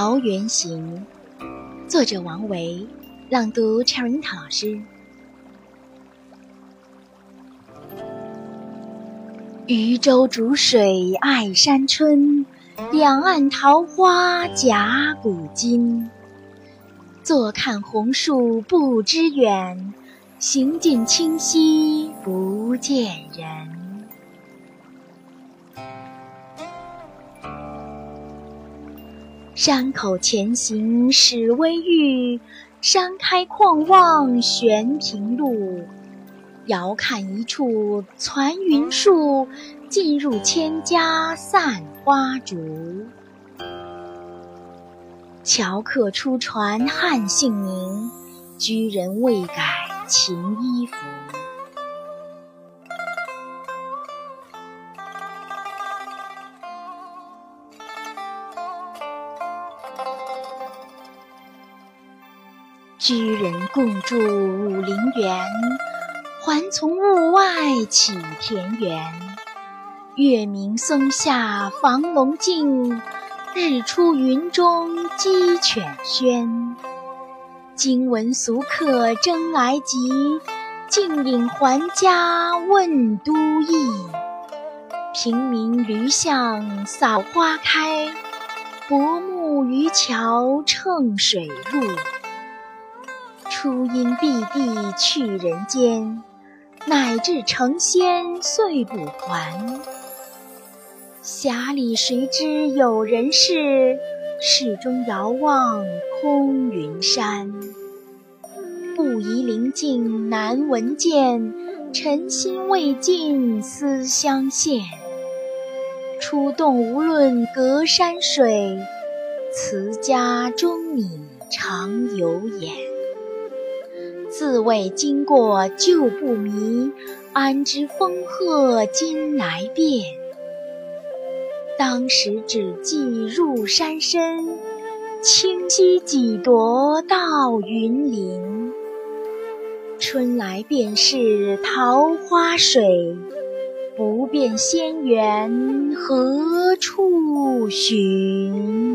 桃源行》，作者王维，朗读 Cherita 老师。渔舟逐水爱山春，两岸桃花甲古今。坐看红树不知远，行尽清溪不见人。山口前行始微欲，山开旷望悬平路。遥看一处攒云树，近入千家散花竹。樵客初传汉姓名，居人未改秦衣服。居人共筑武陵源，还从雾外起田园。月明松下房龙静，日出云中鸡犬喧。今闻俗客争来集，径引还家问都邑。平明驴巷扫花开，薄暮渔樵乘水路。初因碧地去人间，乃至成仙遂不还。匣里谁知有人世？始终遥望空云山。不疑临近难闻见，尘心未尽思乡现。出洞无论隔山水，辞家终你常有眼。自谓经过旧不迷，安知风鹤今来变？当时只记入山深，清溪几多到云林。春来便是桃花水，不辨仙缘何处寻？